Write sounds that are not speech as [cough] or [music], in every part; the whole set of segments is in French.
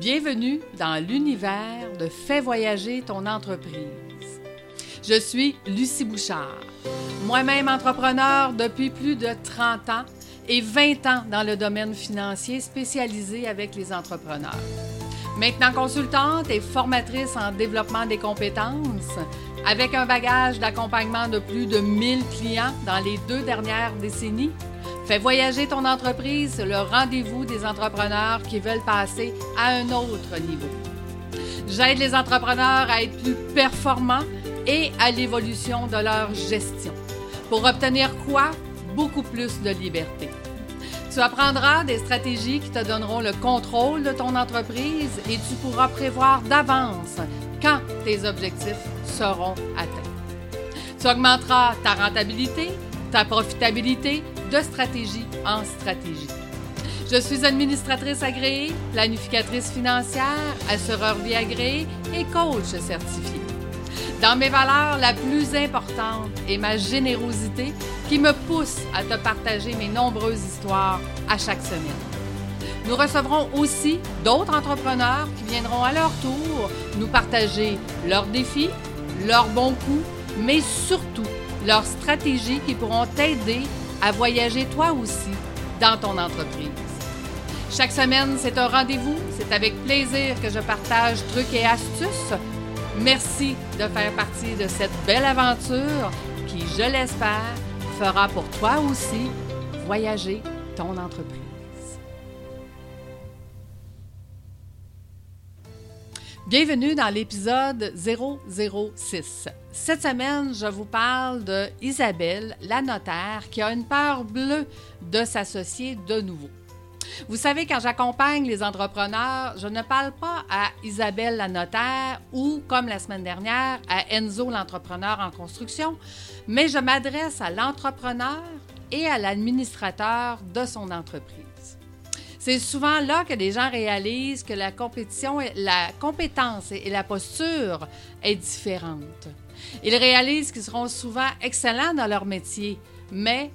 Bienvenue dans l'univers de Fais voyager ton entreprise. Je suis Lucie Bouchard, moi-même entrepreneur depuis plus de 30 ans et 20 ans dans le domaine financier spécialisé avec les entrepreneurs. Maintenant consultante et formatrice en développement des compétences, avec un bagage d'accompagnement de plus de 1000 clients dans les deux dernières décennies, Fais voyager ton entreprise, le rendez-vous des entrepreneurs qui veulent passer à un autre niveau. J'aide les entrepreneurs à être plus performants et à l'évolution de leur gestion. Pour obtenir quoi? Beaucoup plus de liberté. Tu apprendras des stratégies qui te donneront le contrôle de ton entreprise et tu pourras prévoir d'avance quand tes objectifs seront atteints. Tu augmenteras ta rentabilité, ta profitabilité de stratégie en stratégie. Je suis administratrice agréée, planificatrice financière, assureur vie agréée et coach certifié. Dans mes valeurs, la plus importante est ma générosité qui me pousse à te partager mes nombreuses histoires à chaque semaine. Nous recevrons aussi d'autres entrepreneurs qui viendront à leur tour nous partager leurs défis, leurs bons coups, mais surtout leurs stratégies qui pourront t'aider à voyager toi aussi dans ton entreprise. Chaque semaine, c'est un rendez-vous. C'est avec plaisir que je partage trucs et astuces. Merci de faire partie de cette belle aventure qui, je l'espère, fera pour toi aussi voyager ton entreprise. Bienvenue dans l'épisode 006. Cette semaine, je vous parle de Isabelle, la notaire, qui a une peur bleue de s'associer de nouveau. Vous savez, quand j'accompagne les entrepreneurs, je ne parle pas à Isabelle la notaire ou, comme la semaine dernière, à Enzo l'entrepreneur en construction, mais je m'adresse à l'entrepreneur et à l'administrateur de son entreprise. C'est souvent là que les gens réalisent que la compétition, la compétence et la posture est différente. Ils réalisent qu'ils seront souvent excellents dans leur métier, mais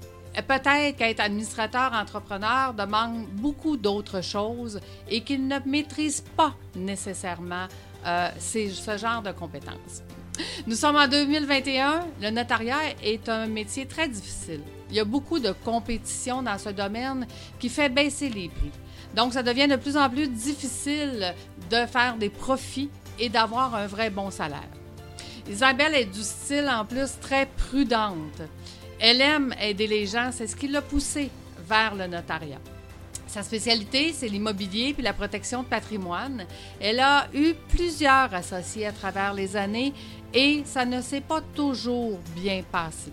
peut-être qu'être administrateur entrepreneur demande beaucoup d'autres choses et qu'ils ne maîtrisent pas nécessairement euh, ce genre de compétences. Nous sommes en 2021. Le notariat est un métier très difficile. Il y a beaucoup de compétition dans ce domaine qui fait baisser les prix. Donc, ça devient de plus en plus difficile de faire des profits et d'avoir un vrai bon salaire. Isabelle est du style en plus très prudente. Elle aime aider les gens, c'est ce qui l'a poussée vers le notariat. Sa spécialité, c'est l'immobilier puis la protection de patrimoine. Elle a eu plusieurs associés à travers les années et ça ne s'est pas toujours bien passé.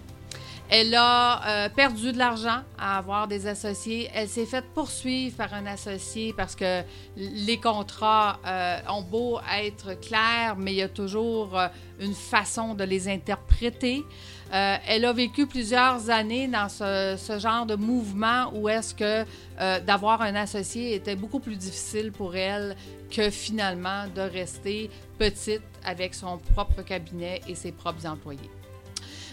Elle a euh, perdu de l'argent à avoir des associés. Elle s'est faite poursuivre par un associé parce que les contrats euh, ont beau être clairs, mais il y a toujours euh, une façon de les interpréter. elle a vécu plusieurs années dans ce, ce genre de mouvement où est-ce que d'avoir un associé était beaucoup plus difficile pour elle que finalement de rester petite avec son propre cabinet et ses propres employés.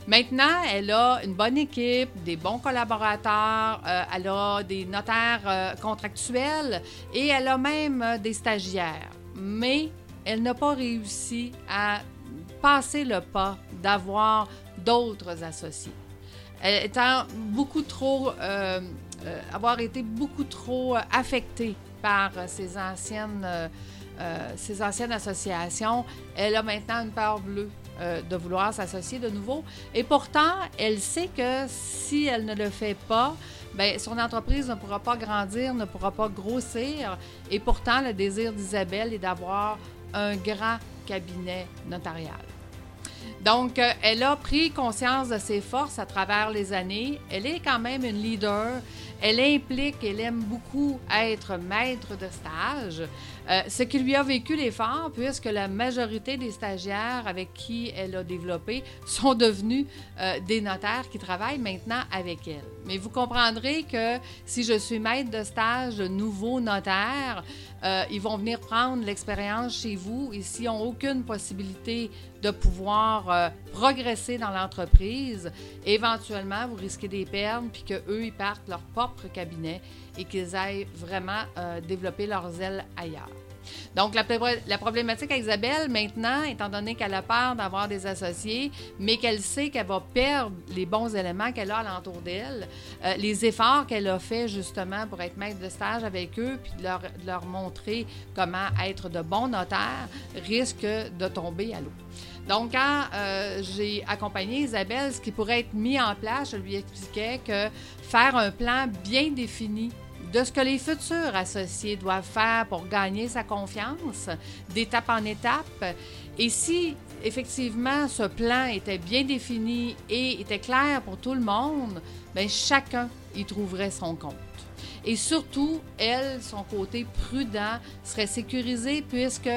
Maintenant, elle a une bonne équipe, des bons collaborateurs, euh, elle a des notaires euh, contractuels et elle a même euh, des stagiaires. Mais elle n'a pas réussi à passer le pas d'avoir d'autres associés. Elle étant beaucoup trop, avoir été beaucoup trop affectée par ses anciennes, ses anciennes associations, elle a maintenant une peur bleue euh, de vouloir s'associer de nouveau. Et pourtant, elle sait que si elle ne le fait pas, bien, son entreprise ne pourra pas grandir, ne pourra pas grossir. Et pourtant, le désir d'Isabelle est d'avoir un grand cabinet notarial. Donc, euh, elle a pris conscience de ses forces à travers les années. Elle est quand même une leader. Elle implique, elle aime beaucoup être maître de stage, euh, ce qui lui a vécu l'effort puisque la majorité des stagiaires avec qui elle a développé sont devenus euh, des notaires qui travaillent maintenant avec elle. Mais vous comprendrez que si je suis maître de stage de nouveaux notaires, euh, ils vont venir prendre l'expérience chez vous et s'ils n'ont aucune possibilité de pouvoir progresser dans l'entreprise, éventuellement, vous risquez des pertes puis qu'eux, ils partent leur propre cabinet et qu'ils aillent vraiment euh, développer leurs ailes ailleurs. Donc, la, problématique à Isabelle, maintenant, étant donné qu'elle a peur d'avoir des associés, mais qu'elle sait qu'elle va perdre les bons éléments qu'elle a alentour d'elle, euh, les efforts qu'elle a fait justement pour être maître de stage avec eux, puis de leur, montrer comment être de bons notaires, risquent de tomber à l'eau. Donc, quand euh, j'ai accompagné Isabelle, ce qui pourrait être mis en place, je lui expliquais que faire un plan bien défini de ce que les futurs associés doivent faire pour gagner sa confiance, d'étape en étape. Et si effectivement ce plan était bien défini et était clair pour tout le monde, bien, chacun y trouverait son compte. Et surtout, elle, son côté prudent, serait sécurisé puisque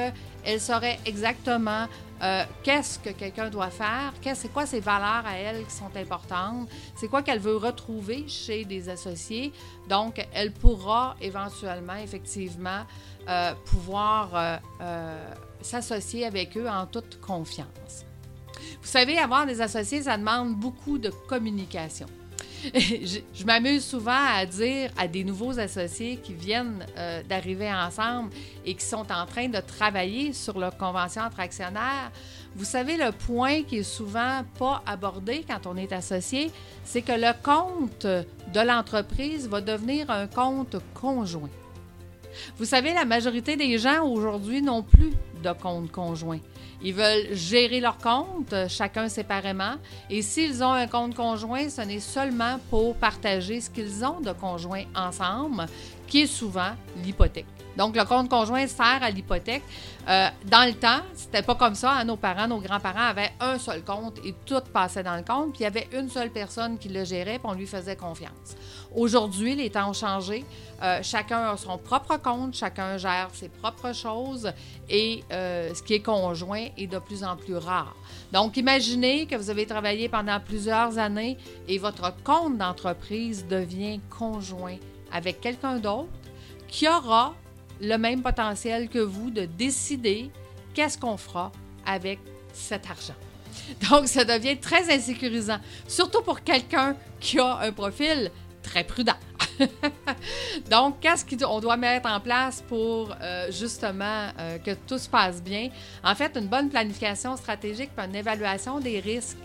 elle saurait exactement euh, qu'est-ce que quelqu'un doit faire, c'est quoi ses valeurs à elle qui sont importantes, c'est quoi qu'elle veut retrouver chez des associés? Donc, elle pourra éventuellement, effectivement, euh, pouvoir euh, s'associer avec eux en toute confiance. Vous savez, avoir des associés, ça demande beaucoup de communication. [laughs] je, m'amuse souvent à dire à des nouveaux associés qui viennent euh, d'arriver ensemble et qui sont en train de travailler sur leur convention entre actionnaires. Vous savez, le point qui est souvent pas abordé quand on est associé, c'est que le compte de l'entreprise va devenir un compte conjoint. Vous savez, la majorité des gens aujourd'hui n'ont plus de compte conjoint. Ils veulent gérer leur compte, euh, chacun séparément. Et s'ils ont un compte conjoint, ce n'est seulement pour partager ce qu'ils ont de conjoint ensemble, qui est souvent l'hypothèque. Donc, le compte conjoint sert à l'hypothèque. Euh, dans le temps, c'était pas comme ça. Nos parents, nos grands-parents avaient un seul compte et tout passait dans le compte. Puis il y avait une seule personne qui le gérait, puis on lui faisait confiance. Aujourd'hui, les temps ont changé. Euh, chacun a son propre compte, chacun gère ses propres choses et euh, ce qui est conjoint est de plus en plus rare. Donc, imaginez que vous avez travaillé pendant plusieurs années et votre compte d'entreprise devient conjoint avec quelqu'un d'autre qui aura le même potentiel que vous de décider qu'est-ce qu'on fera avec cet argent. [laughs] Donc, ça devient très insécurisant, surtout pour quelqu'un qui a un profil très prudent. [laughs] Donc, qu'est-ce qu'on doit mettre en place pour euh, justement euh, que tout se passe bien? En fait, une bonne planification stratégique une évaluation des risques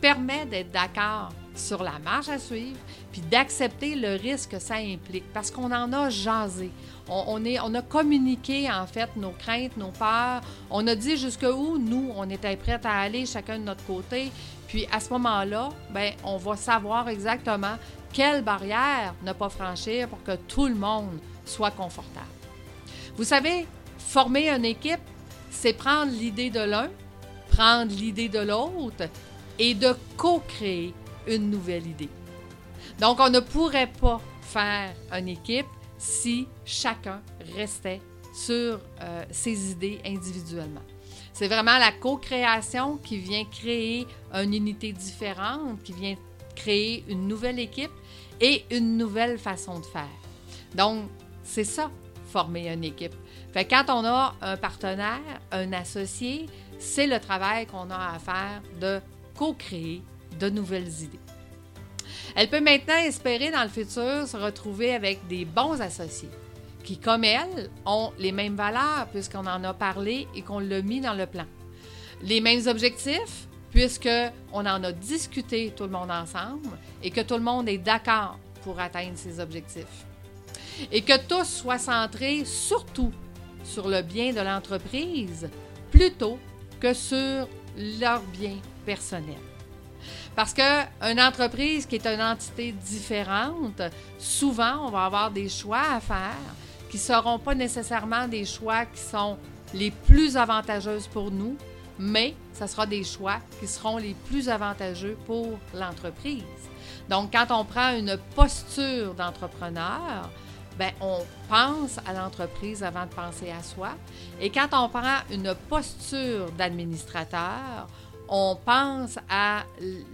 permet d'être d'accord sur la marche à suivre, d'accepter le risque que ça implique, parce qu'on en a jasé. On, est, on a communiqué, en fait, nos craintes, nos peurs. On a dit jusqu'où, nous, on était prêts à aller chacun de notre côté. Puis à ce moment-là, ben, on va savoir exactement quelle barrière ne pas franchir pour que tout le monde soit confortable. Vous savez, former une équipe, c'est prendre l'idée de l'un, prendre l'idée de l'autre et de co-créer une nouvelle idée. Donc, on ne pourrait pas faire une équipe si chacun restait sur euh, ses idées individuellement. C'est vraiment la co-création qui vient créer une unité différente, qui vient créer une nouvelle équipe et une nouvelle façon de faire. Donc, c'est ça, former une équipe. Quand on a un partenaire, un associé, c'est le travail qu'on a à faire de co-créer de nouvelles idées. Elle peut maintenant espérer dans le futur se retrouver avec des bons associés qui, comme elle, ont les mêmes valeurs puisqu'on en a parlé et qu'on l'a mis dans le plan. Les mêmes objectifs puisqu'on en a discuté tout le monde ensemble et que tout le monde est d'accord pour atteindre ces objectifs. Et que tous soient centrés surtout sur le bien de l'entreprise plutôt que sur leur bien personnel. Parce qu'une entreprise qui est une entité différente, souvent, on va avoir des choix à faire qui ne seront pas nécessairement des choix qui sont les plus avantageux pour nous, mais ce sera des choix qui seront les plus avantageux pour l'entreprise. Donc, quand on prend une posture d'entrepreneur, ben, on pense à l'entreprise avant de penser à soi. Et quand on prend une posture d'administrateur, on pense à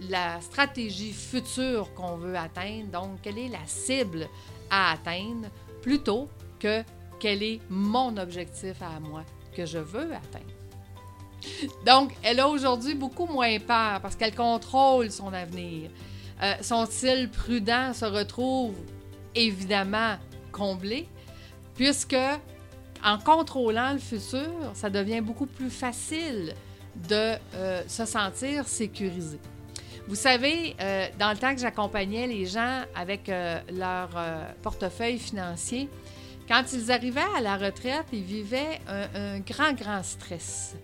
la stratégie future qu'on veut atteindre, donc quelle est la cible à atteindre, plutôt que quel est mon objectif à moi que je veux atteindre? Donc, elle a aujourd'hui beaucoup moins peur parce qu'elle contrôle son avenir. Euh, son style prudent se retrouve évidemment comblé, puisque en contrôlant le futur, ça devient beaucoup plus facile de euh, se sentir sécurisé. Vous savez, euh, dans le temps que j'accompagnais les gens avec euh, leur portefeuille financier, quand ils arrivaient à la retraite, ils vivaient un, grand, grand stress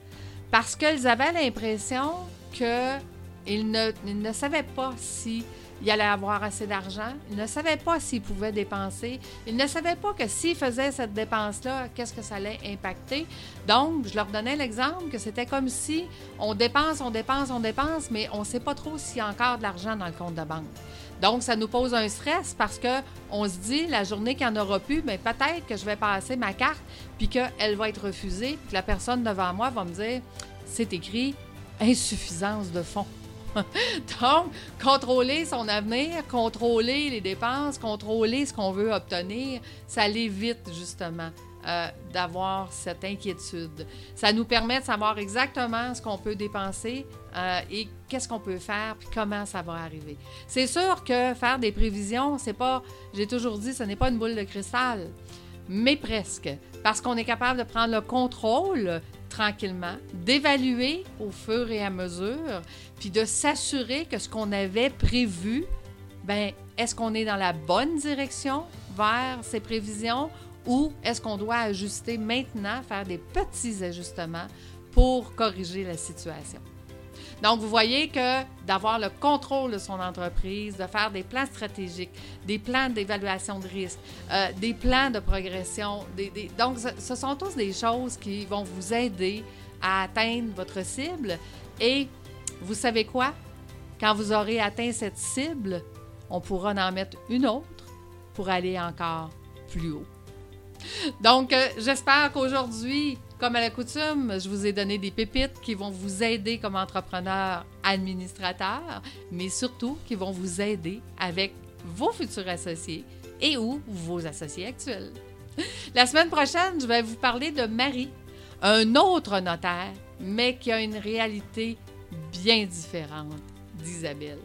parce qu'ils avaient l'impression qu'ils ne, ne savaient pas si il allait avoir assez d'argent. Il ne savait pas s'il pouvait dépenser. Il ne savait pas que s'il faisait cette dépense-là, qu'est-ce que ça allait impacter. Donc, je leur donnais l'exemple que c'était comme si on dépense, on dépense, on dépense, mais on ne sait pas trop s'il y a encore de l'argent dans le compte de banque. Donc, ça nous pose un stress parce qu'on se dit, la journée qu'il n'y en aura plus, bien, peut-être que je vais passer ma carte, puis qu'elle va être refusée, puis que la personne devant moi va me dire, c'est écrit insuffisance de fonds. [laughs] Donc, contrôler son avenir, contrôler les dépenses, contrôler ce qu'on veut obtenir, ça l'évite justement euh, d'avoir cette inquiétude. Ça nous permet de savoir exactement ce qu'on peut dépenser euh, et qu'est-ce qu'on peut faire, puis comment ça va arriver. C'est sûr que faire des prévisions, c'est pas, j'ai toujours dit, ce n'est pas une boule de cristal, mais presque, parce qu'on est capable de prendre le contrôle tranquillement, d'évaluer au fur et à mesure, puis de s'assurer que ce qu'on avait prévu, ben est-ce qu'on est dans la bonne direction vers ces prévisions ou est-ce qu'on doit ajuster maintenant, faire des petits ajustements pour corriger la situation? Donc, vous voyez que d'avoir le contrôle de son entreprise, de faire des plans stratégiques, des plans d'évaluation de risque, euh, des plans de progression, donc ce, sont tous des choses qui vont vous aider à atteindre votre cible. Et vous savez quoi? Quand vous aurez atteint cette cible, on pourra en mettre une autre pour aller encore plus haut. Donc, euh, j'espère qu'aujourd'hui, comme à la coutume, je vous ai donné des pépites qui vont vous aider comme entrepreneur administrateur, mais surtout qui vont vous aider avec vos futurs associés et ou vos associés actuels. La semaine prochaine, je vais vous parler de Marie, un autre notaire, mais qui a une réalité bien différente d'Isabelle.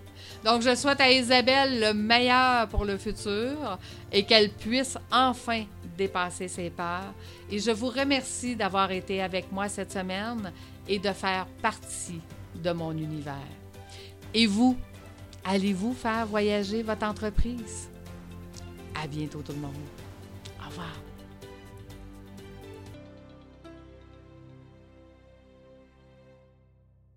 Donc, je souhaite à Isabelle le meilleur pour le futur et qu'elle puisse enfin dépasser ses peurs. Et je vous remercie d'avoir été avec moi cette semaine et de faire partie de mon univers. Et vous, allez-vous faire voyager votre entreprise? À bientôt tout le monde. Au revoir.